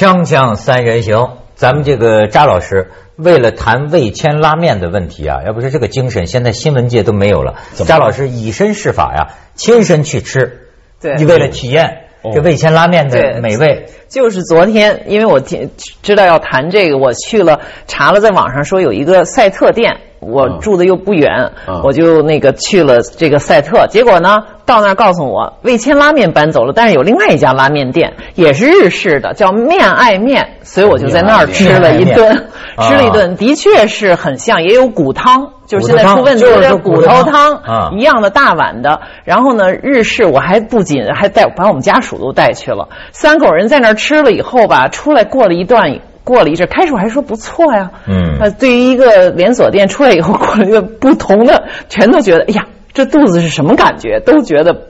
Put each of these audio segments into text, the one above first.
锵锵三人行，咱们这个扎老师为了谈味千拉面的问题啊，要不是这个精神，现在新闻界都没有了。扎老师以身试法呀，亲身去吃，对你为了体验这味千拉面的美味。就是昨天，因为我听知道要谈这个，我去了查了，在网上说有一个赛特店，我住的又不远，嗯我就那个去了这个赛特。结果呢，到那儿告诉我味千拉面搬走了，但是有另外一家拉面店，也是日式的，叫面爱面，所以我就在那儿吃了一顿，吃了一顿，的确是很像，也有骨汤。就是现在出问题的骨头汤啊一样的大碗的，然后呢，日式我还不仅还带把我们家属都带去了，三口人在那儿吃了以后吧，出来过了一段。过了一阵，开始我还说不错呀，嗯。呃，对于一个连锁店出来以后，过了一个不同的，全都觉得，哎呀，这肚子是什么感觉？都觉得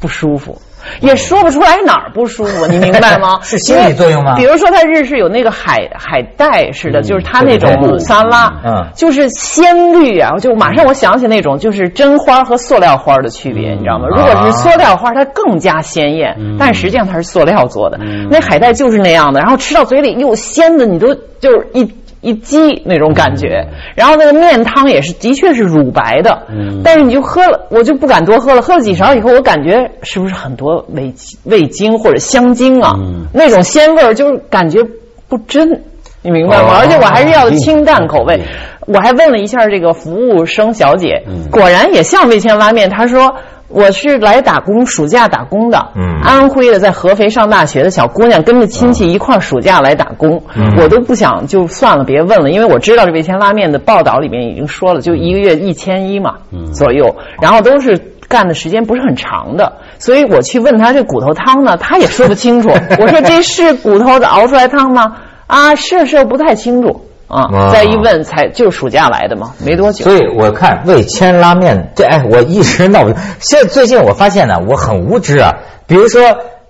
不舒服，也说不出来哪儿不舒服，你明白吗？是心理作用吗比如说，它日式有那个海海带似的，就是它那种沙拉，嗯就是鲜绿啊，就马上我想起那种就是真花和塑料花的区别，你知道吗？如果是塑料花，它更加鲜艳，但实际上它是塑料做的。那海带就是那样的，然后吃到嘴里又鲜的，你都就是一。一激那种感觉，然后那个面汤也是，的确是乳白的，但是你就喝了，我就不敢多喝了。喝了几勺以后，我感觉是不是很多味味精或者香精啊？那种鲜味儿就是感觉不真，你明白吗？哦而且我还是要清淡口味。我还问了一下这个服务生小姐，果然也像味千拉面。她说我是来打工，暑假打工的，嗯安徽的，在合肥上大学的小姑娘，跟着亲戚一块儿暑假来打工。嗯我都不想就算了，别问了，因为我知道这味千拉面的报道里面已经说了，就一个月一千一嘛左右，然后都是。干的时间不是很长的，所以我去问他这骨头汤呢，他也说不清楚。我说这是骨头的熬出来汤吗？啊，是是不太清楚啊。啊再一问才就是暑假来的嘛，没多久。所以我看味千拉面，这哎，我一直闹不。现在最近我发现呢，我很无知啊。比如说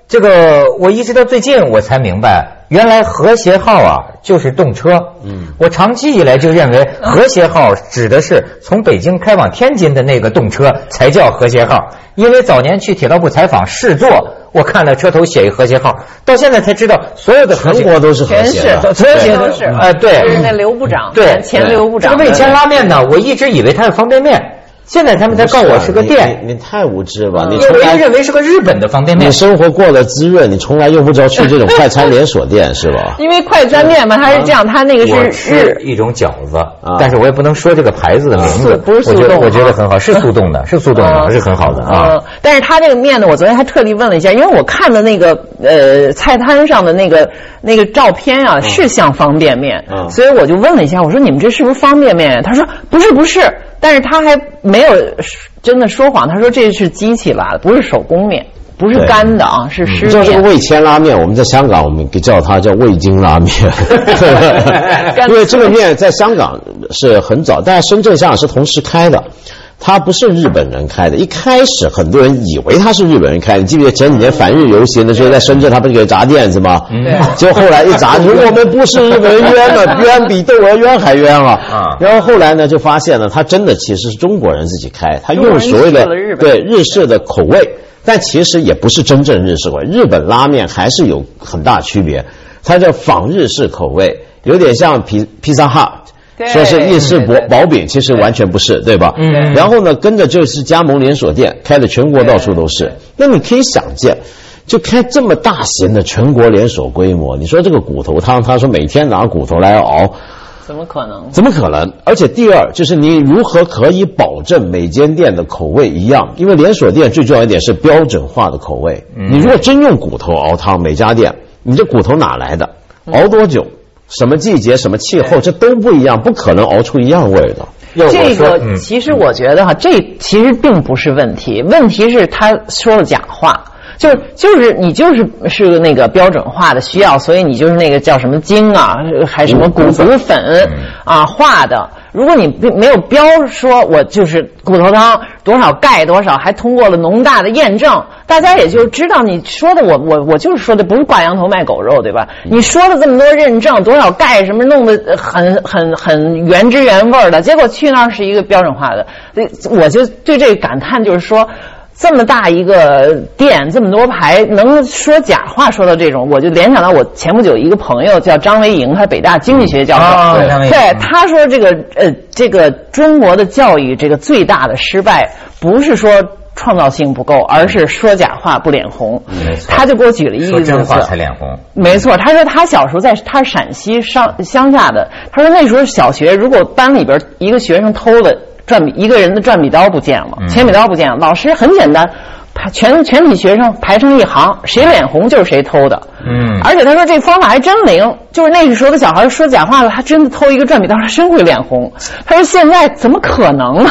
这个，我一直到最近我才明白，原来和谐号啊就是动车。嗯，我长期以来就认为和谐号指的是从北京开往天津的那个动车才叫和谐号，因为早年去铁道部采访试坐，我看到车头写一和谐号，到现在才知道所有的和谐全国都是和全是谐的，和谐都是哎对。就是那刘部长，对。前刘部长这个味千拉面呢，我一直以为它是方便面，现在他们才告诉我是个店。你你你太无知了吧？你因为从来认为是个日本的方便面你。生活过得滋润，你从来用不着去这种快餐连锁店是吧？因为快餐面嘛，它是这样，它那个是是日一种饺子，但是我也不能说这个牌子的名字速，不是速冻我觉得我觉得啊很好，是 速冻的，是速冻的，嗯是很好的啊嗯。，但是它这个面呢，我昨天还特地问了一下，因为我看的那个呃菜摊上的那个那个照片啊，是像方便面，嗯所以我就问了一下，我说你们这是不是方便面？他说不是不是，但是他还没有真的说谎，他说这是机器拉的，不是手工面，不是干的啊，是湿面。你知道这个味千拉面，我们在香港我们给叫它叫味精拉面，因为这个面在香港是很早，但是深圳、香港是同时开的。它不是日本人开的，一开始很多人以为它是日本人开的。你记不记得前几年反日游行的时候，在深圳他不是给砸店子吗？对结果后来一砸，说 我们不是日本人冤了，冤比窦娥冤还冤啊！啊然后后来呢，就发现了，他真的其实是中国人自己开，他用所谓的对日式的口味，但其实也不是真正日式口味。日本拉面还是有很大区别，它叫仿日式口味，有点像披披萨哈。对说是意式薄薄饼，其实完全不是，对吧？嗯然后呢，跟着就是加盟连锁店，开的全国到处都是。那你可以想见，就开这么大型的全国连锁规模，你说这个骨头汤，他说每天拿骨头来熬，怎么可能？怎么可能？而且第二就是你如何可以保证每间店的口味一样？因为连锁店最重要一点是标准化的口味。嗯你如果真用骨头熬汤，每家店你这骨头哪来的？熬多久？什么季节？什么气候？这都不一样，不可能熬出一样味儿的。要我这个其实我觉得哈，这其实并不是问题，问题是他说了假话。就是就是你就是是个那个标准化的需要，所以你就是那个叫什么精啊，还什么骨骨粉啊化的。如果你并没有标说我就是骨头汤多少钙多少，还通过了农大的验证，大家也就知道你说的我我我就是说的不是挂羊头卖狗肉，对吧？你说了这么多认证，多少钙什么弄得呃很很很原汁原味儿的，结果去那儿是一个标准化的，我就对这个感叹就是说。这么大一个店，这么多牌，能说假话说到这种，我就联想到我前不久一个朋友叫张维迎，他北大经济学教授，对他说这个呃，这个中国的教育这个最大的失败，不是说创造性不够，而是说假话不脸红。没错他就给我举了一个例说真话子才脸红。没错，他说他小时候在他是陕西上乡下的，他说那时候小学如果班里边一个学生偷了转笔，一个人的转笔刀不见了，嗯铅笔刀不见了，老师很简单，排全全体学生排成一行，谁脸红就是谁偷的。嗯而且他说这方法还真灵，就是那个时候的小孩说假话了，他真的偷一个转笔刀，他真会脸红。他说现在怎么可能呢？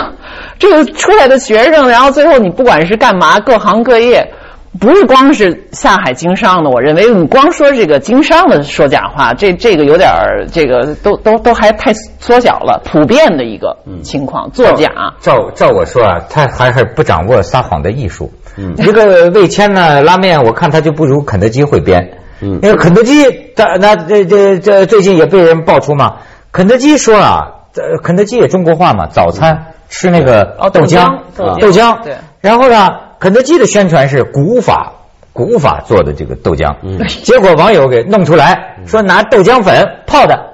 这个出来的学生，然后最后你不管是干嘛，各行各业。不是光是下海经商的，我认为你光说这个经商的说假话，这这个有点儿，这个都都都还太缩小了，普遍的一个情况，作假。照照我说啊，他还是不掌握撒谎的艺术。嗯，一个味千呢拉面，我看他就不如肯德基会编。嗯，因为肯德基，他那这这这最近也被人爆出嘛，肯德基说啊，这肯德基也中国话嘛，早餐吃那个豆浆豆浆。对然后呢，肯德基的宣传是古法古法做的这个豆浆，嗯，结果网友给弄出来说拿豆浆粉泡的。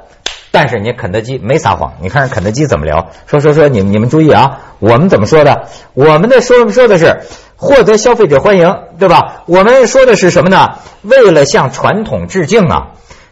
但是你肯德基没撒谎，你看肯德基怎么聊？说说说，你们你们注意啊，我们怎么说的？我们的说说的是获得消费者欢迎，对吧？我们说的是什么呢？为了向传统致敬啊，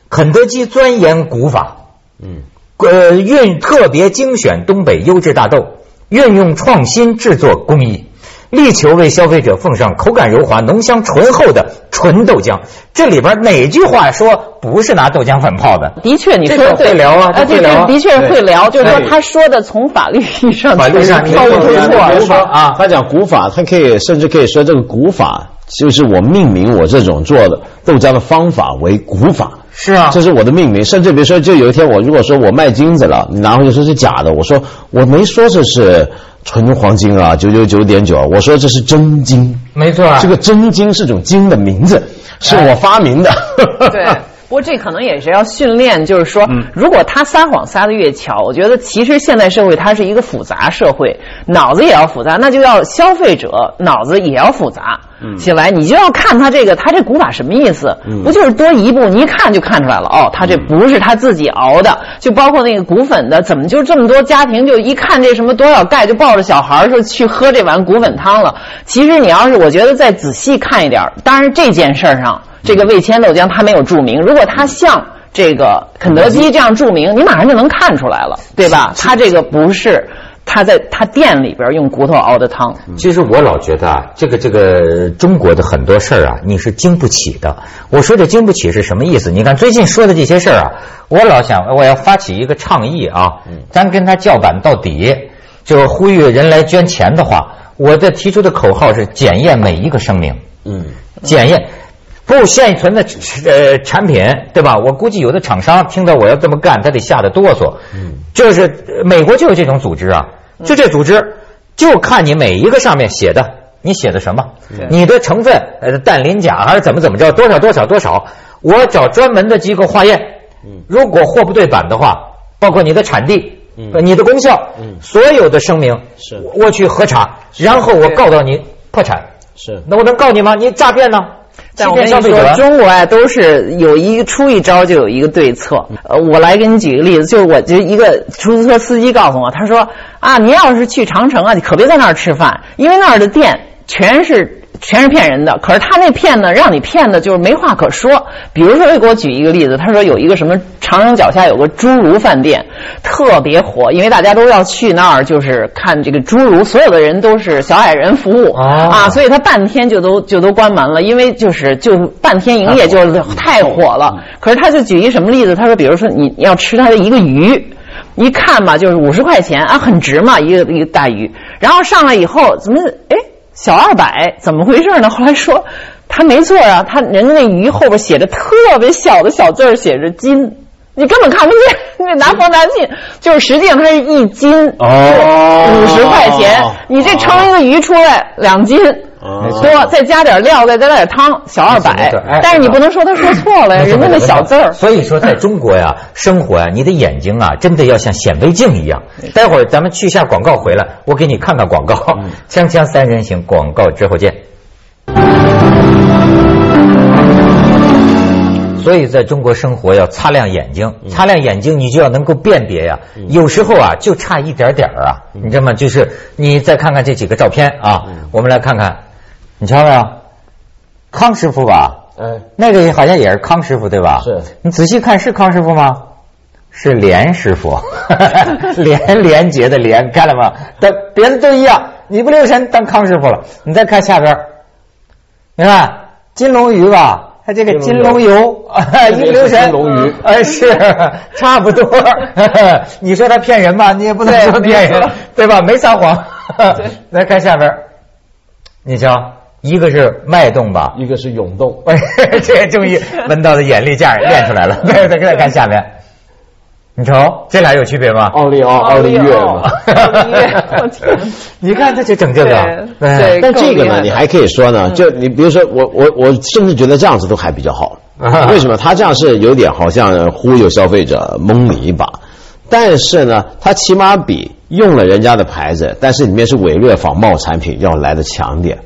肯德基钻研古法，嗯，呃，运特别精选东北优质大豆，运用创新制作工艺，力求为消费者奉上口感柔滑、浓香醇厚的纯豆浆。这里边哪句话说不是拿豆浆粉泡的？的确，你这个说对会聊啊呃对对，的确是会聊，就是说他说的从法律意义上法律上是超不出你错说的古法啊，他讲古法，他可以甚至可以说这个古法就是我命名我这种做的豆浆的方法为古法。是啊这是我的命名。甚至比如说，就有一天我如果说我卖金子了，你拿回去说是假的，我说我没说这是纯黄金啊，九九九点九，我说这是真金。没错啊这个真金是种金的名字，是我发明的。对。不过这可能也是要训练，就是说，嗯如果他撒谎撒的越巧，我觉得其实现代社会它是一个复杂社会，脑子也要复杂，那就要消费者脑子也要复杂嗯。起来，你就要看他这个他这古法什么意思，不就是多一步，你一看就看出来了，哦，他这不是他自己熬的，就包括那个骨粉的，怎么就这么多家庭就一看这什么多少钙就抱着小孩儿说去喝这碗骨粉汤了，其实你要是我觉得再仔细看一点儿，当然这件事儿上。这个味千豆浆它没有注明，如果它像这个肯德基这样注明，你马上就能看出来了，对吧？它这个不是他在他店里边用骨头熬的汤，其实我老觉得啊，这个这个中国的很多事儿啊，你是经不起的。我说这经不起是什么意思？你看最近说的这些事儿啊，我老想我要发起一个倡议啊，咱跟他叫板到底，就是呼吁人来捐钱的话，我这提出的口号是检验每一个生命，嗯，检验。不现存的呃产品，对吧？我估计有的厂商听到我要这么干，他得吓得哆嗦。嗯，就是呃美国就有这种组织啊，就这组织就看你每一个上面写的，你写的什么，你的成分呃氮磷钾还是怎么怎么着，多少多少多少，我找专门的机构化验。嗯，如果货不对版的话，包括你的产地。嗯你的功效，嗯所有的声明是我去核查，然后我告到你破产，是那我能告你吗？你诈骗呢？欺但我跟你说，骗消费者。中国啊都是有一个出一招就有一个对策。呃，我来给你举个例子，就是我就一个出租车司机告诉我，他说啊，您要是去长城啊，你可别在那儿吃饭，因为那儿的店全是。全是骗人的，可是他那骗呢，让你骗的就是没话可说。比如说，又给我举一个例子，他说有一个什么长城脚下有个侏儒饭店，特别火，因为大家都要去那儿，就是看这个侏儒，所有的人都是小矮人服务、哦啊，所以他半天就都就都关门了，因为就是就半天营业就太火了。可是他就举一什么例子？他说，比如说你你要吃他的一个鱼。一看吧，就是五十块钱啊，很值嘛，一个一个大鱼。然后上来以后，怎么哎小二百？怎么回事呢？后来说他没错啊，他人家那鱼后边写着特别小的小字儿，写着斤，你根本看不见，你拿放大镜，就是实际上它是一斤哦五十块钱，你这称一个鱼出来两斤。多再加点料，再加点汤，小二百。但是你不能说他说错了呀，人家那小字儿。所以说，在中国呀，生活呀，你的眼睛啊，真的要像显微镜一样。待会儿咱们去一下广告，回来我给你看看广告。锵锵三人行，广告之后见。所以，在中国生活要擦亮眼睛，擦亮眼睛，你就要能够辨别呀。有时候啊，就差一点点啊，你知道吗？就是你再看看这几个照片啊，我们来看看，你瞧没有？康师傅吧？嗯，那个好像也是康师傅对吧？是。你仔细看，是康师傅吗？是连师傅，连连杰的连，看了吗？但别的都一样，你不留神当康师傅了。你再看下边，你看金龙鱼吧。他这个金龙油，一不留神，金龙鱼，哎，是差不多。你说他骗人吧？你也不能说骗人，对吧？没撒谎。来看下边，你瞧，一个是脉动吧，一个是涌动。这终于闻到的眼力劲儿练出来了。再再看下面。你瞅，这俩有区别吗？奥利奥，奥利月嘛。你看，这就整这个。对，但这个呢，你还可以说呢，就你比如说，我我我甚至觉得这样子都还比较好。为什么？他这样是有点好像忽悠消费者，蒙你一把。但是呢，他起码比用了人家的牌子，但是里面是伪劣仿冒产品要来的强点。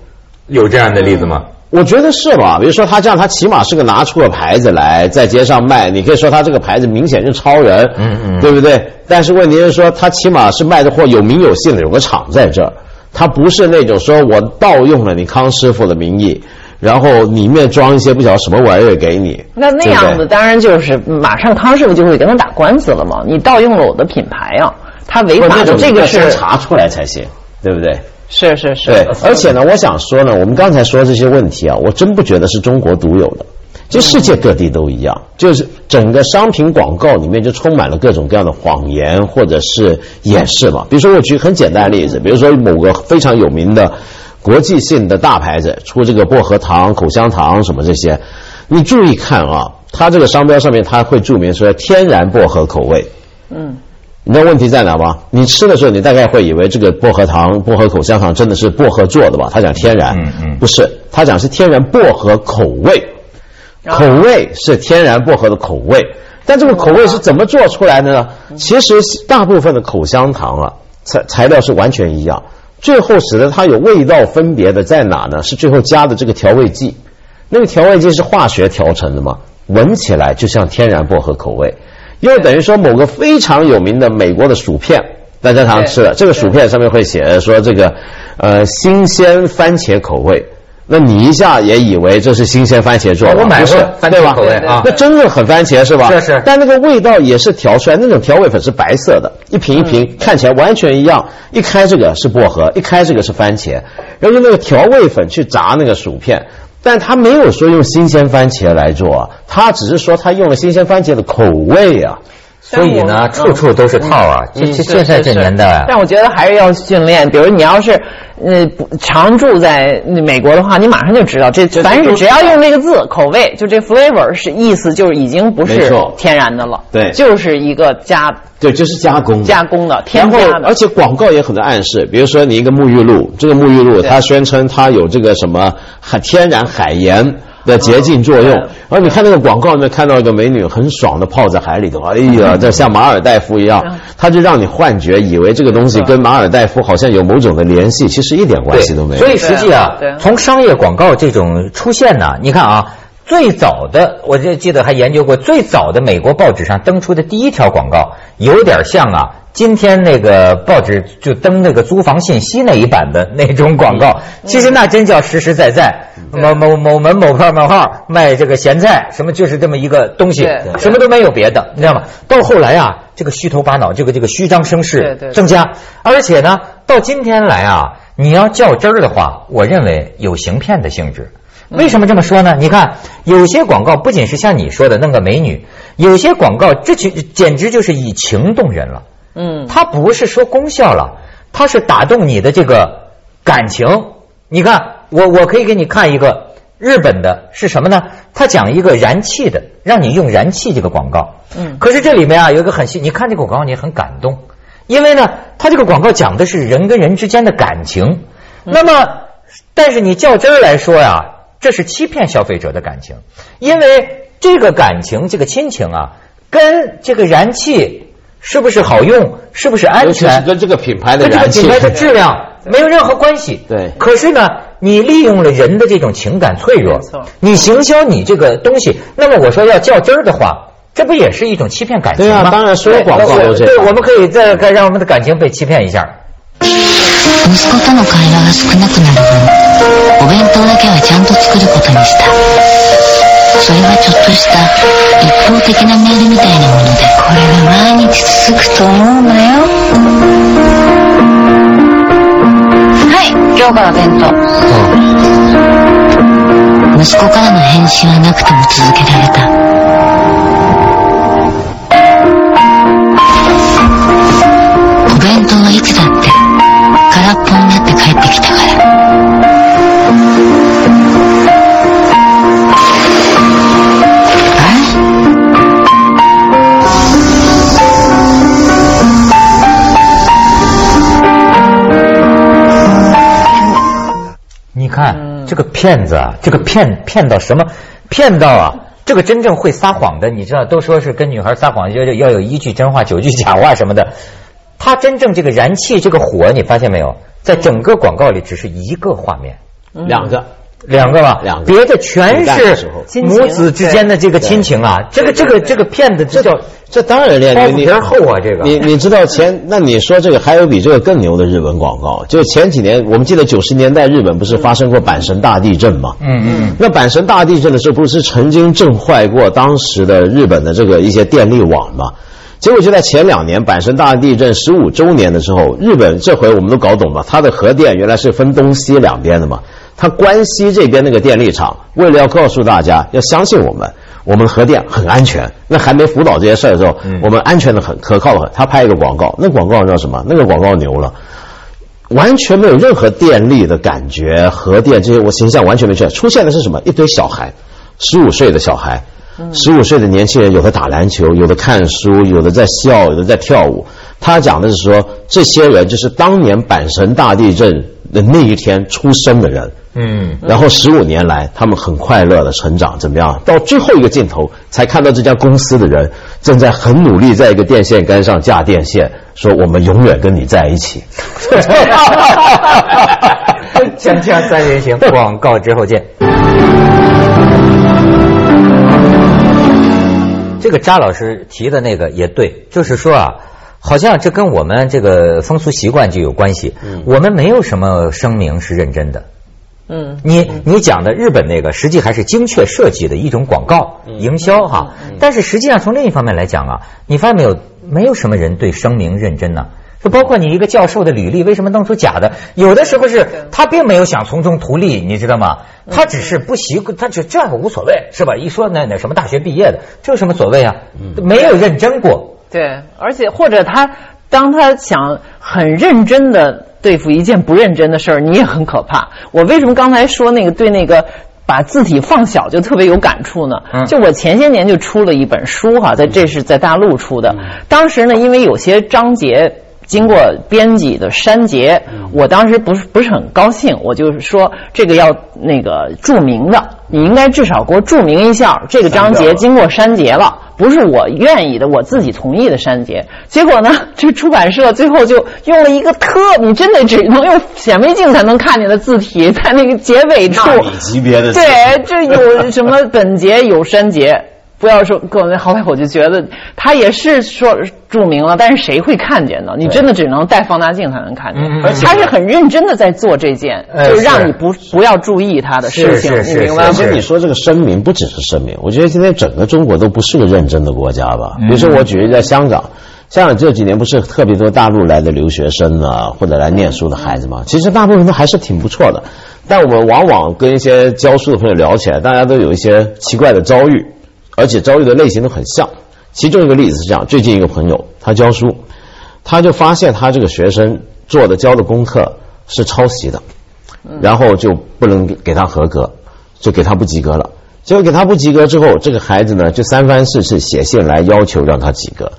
有这样的例子吗？我觉得是吧？比如说他这样，他起码是个拿出个牌子来在街上卖，你可以说他这个牌子明显是超人，嗯嗯，对不对？但是问题是说，他起码是卖的货有名有姓的，有个厂在这儿，他不是那种说我盗用了你康师傅的名义，然后里面装一些不晓得什么玩意儿给你。那那样子当然就是马上康师傅就会跟他打官司了嘛？你盗用了我的品牌啊，他违法的这个是查出来才行，对不对？是是是，对，而且呢，我想说呢，我们刚才说这些问题啊，我真不觉得是中国独有的，就世界各地都一样，就是整个商品广告里面就充满了各种各样的谎言或者是掩饰嘛。比如说，我举很简单的例子，比如说某个非常有名的国际性的大牌子出这个薄荷糖、口香糖什么这些，你注意看啊，它这个商标上面它会注明说天然薄荷口味，嗯。你知道问题在哪吗？你吃的时候，你大概会以为这个薄荷糖、薄荷口香糖真的是薄荷做的吧？他讲天然，嗯嗯，不是，他讲是天然薄荷口味，口味是天然薄荷的口味，但这个口味是怎么做出来的呢？其实大部分的口香糖啊，材材料是完全一样，最后使得它有味道分别的在哪呢？是最后加的这个调味剂，那个调味剂是化学调成的吗？闻起来就像天然薄荷口味。又等于说某个非常有名的美国的薯片，大家常吃的这个薯片上面会写说这个，呃，新鲜番茄口味。那你一下也以为这是新鲜番茄做的？我买过番茄口味啊，那真的很番茄是吧？是是。但那个味道也是调出来，那种调味粉是白色的，一瓶一瓶看起来完全一样。一开这个是薄荷，一开这个是番茄，然后用那个调味粉去炸那个薯片。但他没有说用新鲜番茄来做，他只是说他用了新鲜番茄的口味啊，所以呢，处处都是套啊。这这现在这年代，但我觉得还是要训练。比如你要是。呃，常住在美国的话，你马上就知道这，凡是只要用那个字，口味就这 flavor 是意思，就是已经不是天然的了，对，就是一个加，对，就是加工加工的，添加的。而且广告也很多暗示，比如说你一个沐浴露，这个沐浴露它宣称它有这个什么海天然海盐。的洁净作用，然后你看那个广告里面看到一个美女很爽的泡在海里头，哎呀，这像马尔代夫一样，它就让你幻觉以为这个东西跟马尔代夫好像有某种的联系，其实一点关系都没有。所以实际啊，从商业广告这种出现呢，你看啊，最早的我就记得还研究过，最早的美国报纸上登出的第一条广告，有点像啊。今天那个报纸就登那个租房信息那一版的那种广告，其实那真叫实实在在。某某某门某号某号卖这个咸菜，什么就是这么一个东西，什么都没有别的，你知道吗？到后来啊，这个虚头巴脑，这个这个虚张声势增加，而且呢，到今天来啊，你要较真儿的话，我认为有行骗的性质。为什么这么说呢？你看，有些广告不仅是像你说的弄个美女，有些广告这就简直就是以情动人了。嗯，它不是说功效了，它是打动你的这个感情。你看，我我可以给你看一个日本的，是什么呢？它讲一个燃气的，让你用燃气这个广告。嗯，可是这里面啊有一个很细，你看这个广告你很感动，因为呢，它这个广告讲的是人跟人之间的感情。那么但是你较真儿来说呀，这是欺骗消费者的感情，因为这个感情、这个亲情啊，跟这个燃气是不是好用、是不是安全，跟这个品牌的跟这个燃气品牌的质量 没有任何关系。对可是呢，你利用了人的这种情感脆弱，你行销你这个东西，那么我说要较真儿的话。这不也是一种欺骗感情吗？对啊当然所有广告都这样对，我们可以再再让我们的感情被欺骗一下。息子との会話が少なくなる分お弁当だけはちゃんと作ることにした。それはちょっとした一方的なメールみたいなものでこれが毎日続くと思うなよ。はい今日から弁当。息子からの返信はなくても続けられた这个骗子啊，这个骗骗到什么？骗到啊，这个真正会撒谎的，你知道，都说是跟女孩撒谎要要有一句真话，九句假话什么的。他真正这个燃气这个火，你发现没有？在整个广告里只是一个画面，两个。两个吧，两个别的全是母子之间的这个亲情啊。这个这个这个骗子，这叫这当然了，你包袱皮儿厚啊，这个你你知道前？那你说这个还有比这个更牛的日本广告？就前几年，我们记得九十年代日本不是发生过阪神大地震吗？嗯嗯那阪神大地震的时候，不是曾经震坏过当时的日本的这个一些电力网吗？结果就在前两年阪神大地震十五周年的时候，日本这回我们都搞懂了，它的核电原来是分东西两边的嘛。它关西这边那个电力厂，为了要告诉大家要相信我们，我们核电很安全。那还没辅导这些事儿的时候，我们安全的很，可靠的很。他拍一个广告，那广告叫什么？那个广告牛了。完全没有任何电力的感觉，核电这些我形象完全没出现。出现的是什么？一堆小孩，十五岁的小孩，十五岁的年轻人，有的打篮球，有的看书，有的在笑，有的在跳舞。他讲的是说，这些人就是当年阪神大地震的那一天出生的人。嗯，然后十五年来，他们很快乐的成长，怎么样？到最后一个镜头，才看到这家公司的人正在很努力在一个电线杆上架电线，说我们永远跟你在一起。锵锵三人行，广告之后见。这个扎老师提的那个也对，就是说啊，好像这跟我们这个风俗习惯就有关系。我们没有什么声明是认真的。嗯，你你讲的日本那个，实际还是精确设计的一种广告营销哈。但是实际上从另一方面来讲啊，你发现没有，没有什么人对声明认真呢。就包括你一个教授的履历，为什么弄出假的？有的时候是他并没有想从中图利，你知道吗？他只是不习惯，他只这样无所谓，是吧？一说那那什么大学毕业的，这有什么所谓啊？没有认真过。对，而且或者他当他想很认真的对付一件不认真的事儿，你也很可怕。我为什么刚才说那个对那个？把字体放小就特别有感触呢。嗯就我前些年就出了一本书哈，在这是在大陆出的。当时呢，因为有些章节经过编辑的删节，我当时不是不是很高兴，我就是说这个要那个注明的，你应该至少给我注明一下这个章节经过删节了。不是我愿意的，我自己同意的删节。结果呢，这出版社最后就用了一个特，你真的只能用显微镜才能看见的字体，在那个结尾处。纳米级别的对，这有什么本节有删节。不要说各位，后来我就觉得他也是说著名了，但是谁会看见呢？你真的只能带放大镜才能看见。他是很认真的在做这件，呃就让你不不要注意他的事情，是是你明白吗？而且你说这个声明不只是声明，我觉得今天整个中国都不是个认真的国家吧。比如说我举例在香港，香港这几年不是特别多大陆来的留学生啊，或者来念书的孩子嘛，其实大部分都还是挺不错的。但我们往往跟一些教书的朋友聊起来，大家都有一些奇怪的遭遇，而且遭遇的类型都很像。其中一个例子是这样：最近一个朋友他教书，他就发现他这个学生做的教的功课是抄袭的。然后就不能给给他合格，就给他不及格了。结果给他不及格之后，这个孩子呢就三番四次写信来要求让他及格，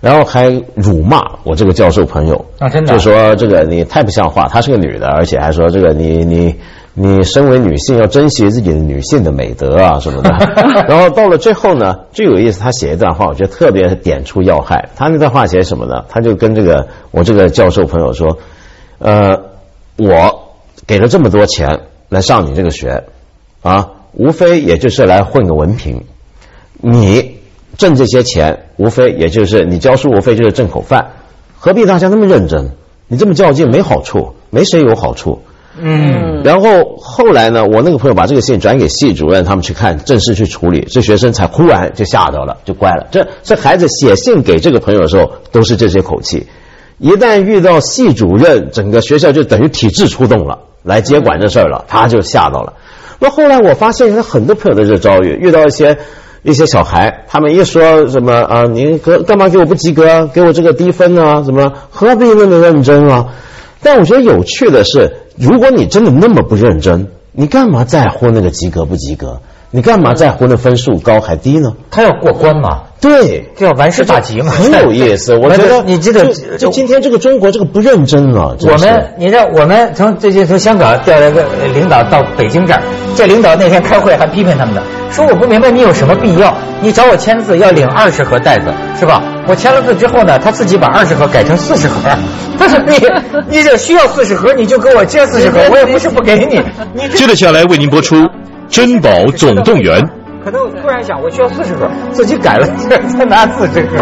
然后还辱骂我这个教授朋友啊真的啊就说这个你太不像话，她是个女的，而且还说这个你你你身为女性要珍惜自己的女性的美德啊什么的。然后到了最后呢，最有意思，他写一段话，我觉得特别点出要害。他那段话写什么呢？他就跟这个我这个教授朋友说，呃，我给了这么多钱来上你这个学，啊，无非也就是来混个文凭。你挣这些钱，无非也就是你教书，无非就是挣口饭，何必大家那么认真？你这么较劲没好处，没谁有好处。嗯，然后后来呢，我那个朋友把这个信转给系主任，他们去看，正式去处理，这学生才忽然就吓到了，就乖了。这这孩子写信给这个朋友的时候，都是这些口气。一旦遇到系主任，整个学校就等于体制出动了，来接管这事儿了，他就吓到了。那后来我发现，很多朋友的这遭遇，遇到一些一些小孩，他们一说什么啊，你干干嘛给我不及格，给我这个低分啊，怎么何必那么认真啊？但我觉得有趣的是。如果你真的那么不认真，你干嘛在乎那个及格不及格？你干嘛在乎那分数高还低呢？他要过关嘛？对，这要完事大吉嘛？很有意思，我觉得你记得，就今天这个中国这个不认真了。我们，你知道，我们从最近从香港调来个领导到北京这儿，这领导那天开会还批评他们呢，说我不明白你有什么必要，你找我签字要领二十盒袋子是吧？我签了字之后呢，他自己把二十盒改成四十盒。他说你 你这需要四十盒，你就给我借四十盒，我也不是不给你。接着下来为您播出《珍宝总动员》。可能突然想，我需要四十盒，自己改了，再拿四十盒。